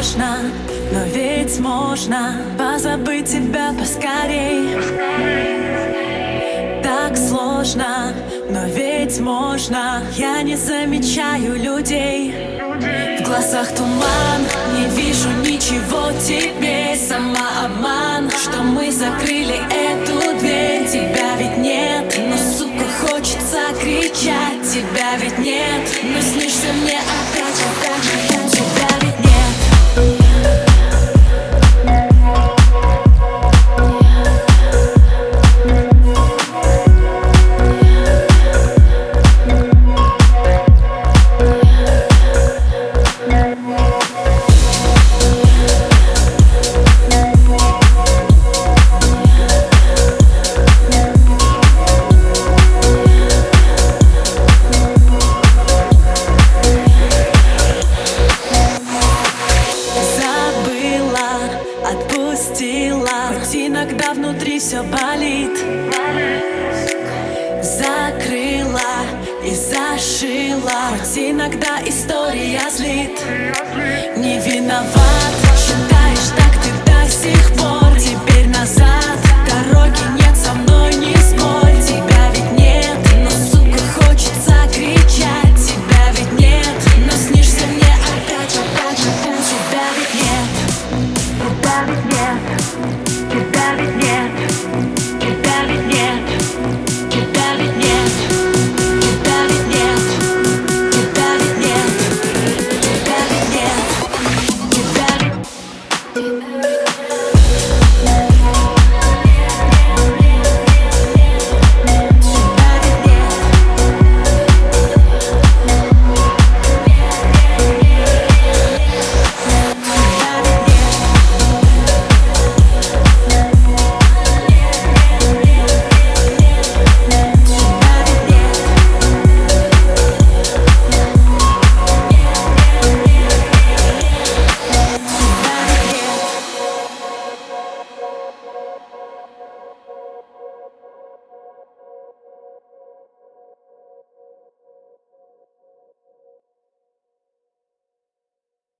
сложно, но ведь можно Позабыть тебя поскорей. Так сложно, но ведь можно. Я не замечаю людей. В глазах туман, не вижу ничего тебе. Сама обман, что мы закрыли эту дверь. Тебя ведь нет, но сука хочется кричать. Тебя ведь нет, но снишься мне опять, опять, опять. Тебя иногда внутри все болит. Закрыла и зашила. Хоть иногда история злит. Не виноват,